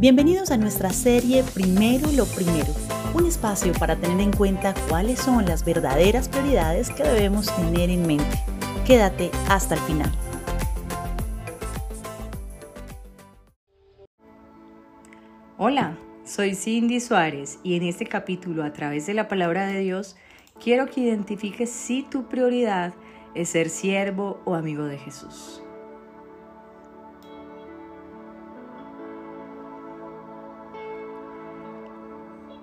Bienvenidos a nuestra serie Primero lo Primero, un espacio para tener en cuenta cuáles son las verdaderas prioridades que debemos tener en mente. Quédate hasta el final. Hola, soy Cindy Suárez y en este capítulo a través de la palabra de Dios quiero que identifiques si tu prioridad es ser siervo o amigo de Jesús.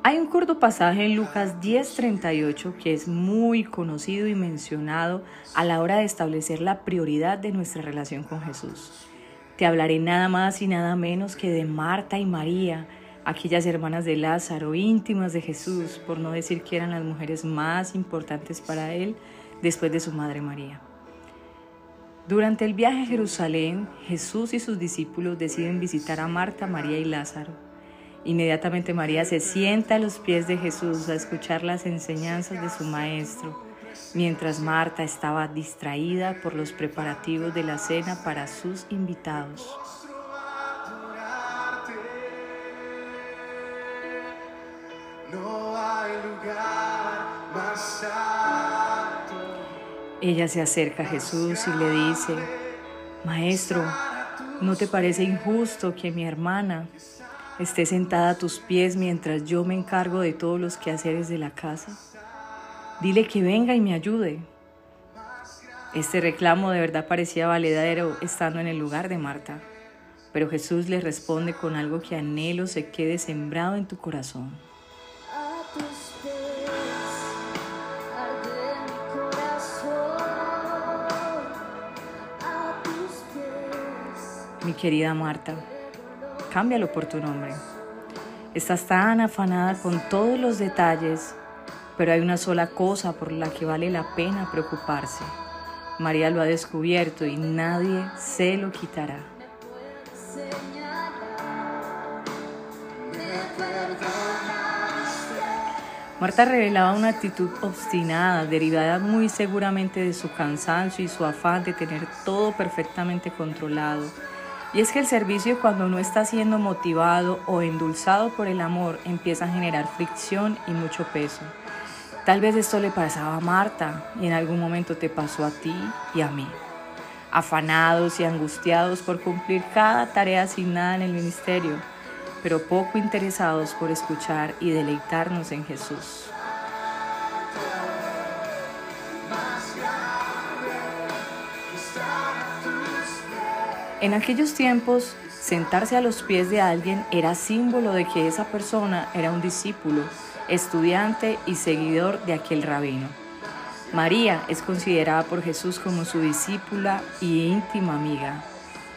Hay un corto pasaje en Lucas 10:38 que es muy conocido y mencionado a la hora de establecer la prioridad de nuestra relación con Jesús. Te hablaré nada más y nada menos que de Marta y María, aquellas hermanas de Lázaro, íntimas de Jesús, por no decir que eran las mujeres más importantes para él después de su madre María. Durante el viaje a Jerusalén, Jesús y sus discípulos deciden visitar a Marta, María y Lázaro. Inmediatamente María se sienta a los pies de Jesús a escuchar las enseñanzas de su maestro, mientras Marta estaba distraída por los preparativos de la cena para sus invitados. Ella se acerca a Jesús y le dice, Maestro, ¿no te parece injusto que mi hermana esté sentada a tus pies mientras yo me encargo de todos los quehaceres de la casa. Dile que venga y me ayude. Este reclamo de verdad parecía valedero estando en el lugar de Marta, pero Jesús le responde con algo que anhelo se quede sembrado en tu corazón. Mi querida Marta, cámbialo por tu nombre. Estás tan afanada con todos los detalles, pero hay una sola cosa por la que vale la pena preocuparse. María lo ha descubierto y nadie se lo quitará. Marta revelaba una actitud obstinada, derivada muy seguramente de su cansancio y su afán de tener todo perfectamente controlado y es que el servicio cuando no está siendo motivado o endulzado por el amor empieza a generar fricción y mucho peso. Tal vez esto le pasaba a Marta y en algún momento te pasó a ti y a mí. Afanados y angustiados por cumplir cada tarea asignada en el ministerio, pero poco interesados por escuchar y deleitarnos en Jesús. En aquellos tiempos, sentarse a los pies de alguien era símbolo de que esa persona era un discípulo, estudiante y seguidor de aquel rabino. María es considerada por Jesús como su discípula y íntima amiga.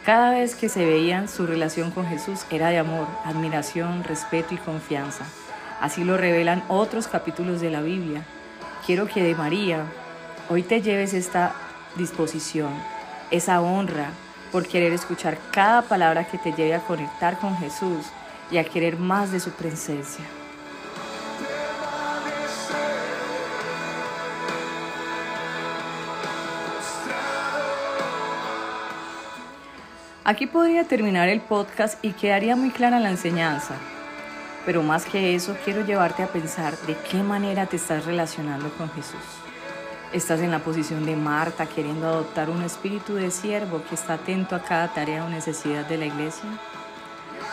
Cada vez que se veían, su relación con Jesús era de amor, admiración, respeto y confianza. Así lo revelan otros capítulos de la Biblia. Quiero que de María hoy te lleves esta disposición, esa honra, por querer escuchar cada palabra que te lleve a conectar con Jesús y a querer más de su presencia. Aquí podría terminar el podcast y quedaría muy clara la enseñanza, pero más que eso quiero llevarte a pensar de qué manera te estás relacionando con Jesús. Estás en la posición de Marta queriendo adoptar un espíritu de siervo que está atento a cada tarea o necesidad de la iglesia.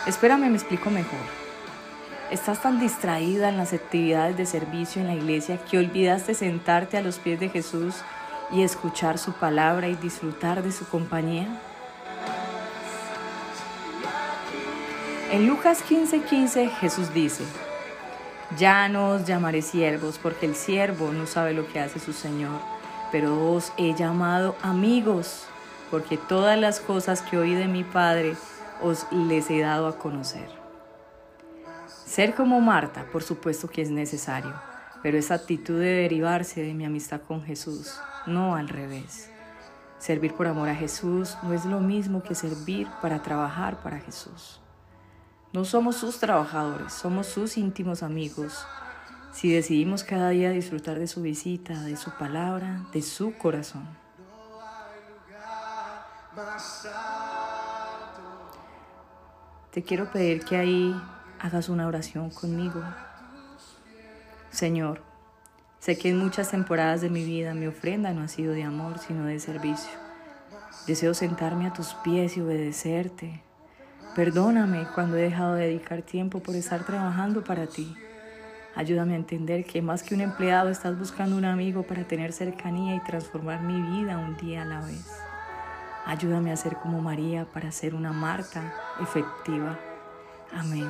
Espérame, me explico mejor. Estás tan distraída en las actividades de servicio en la iglesia que olvidaste sentarte a los pies de Jesús y escuchar su palabra y disfrutar de su compañía. En Lucas 15:15 15, Jesús dice, ya no os llamaré siervos, porque el siervo no sabe lo que hace su Señor, pero os he llamado amigos, porque todas las cosas que oí de mi Padre os les he dado a conocer. Ser como Marta, por supuesto que es necesario, pero esa actitud de derivarse de mi amistad con Jesús, no al revés. Servir por amor a Jesús no es lo mismo que servir para trabajar para Jesús. No somos sus trabajadores, somos sus íntimos amigos. Si decidimos cada día disfrutar de su visita, de su palabra, de su corazón. te quiero pedir que ahí hagas una oración conmigo. Señor, sé que en muchas temporadas de mi vida mi ofrenda no ha sido de amor, sino de servicio. Deseo sentarme a tus pies y obedecerte. Perdóname cuando he dejado de dedicar tiempo por estar trabajando para ti. Ayúdame a entender que más que un empleado estás buscando un amigo para tener cercanía y transformar mi vida un día a la vez. Ayúdame a ser como María para ser una Marta efectiva. Amén.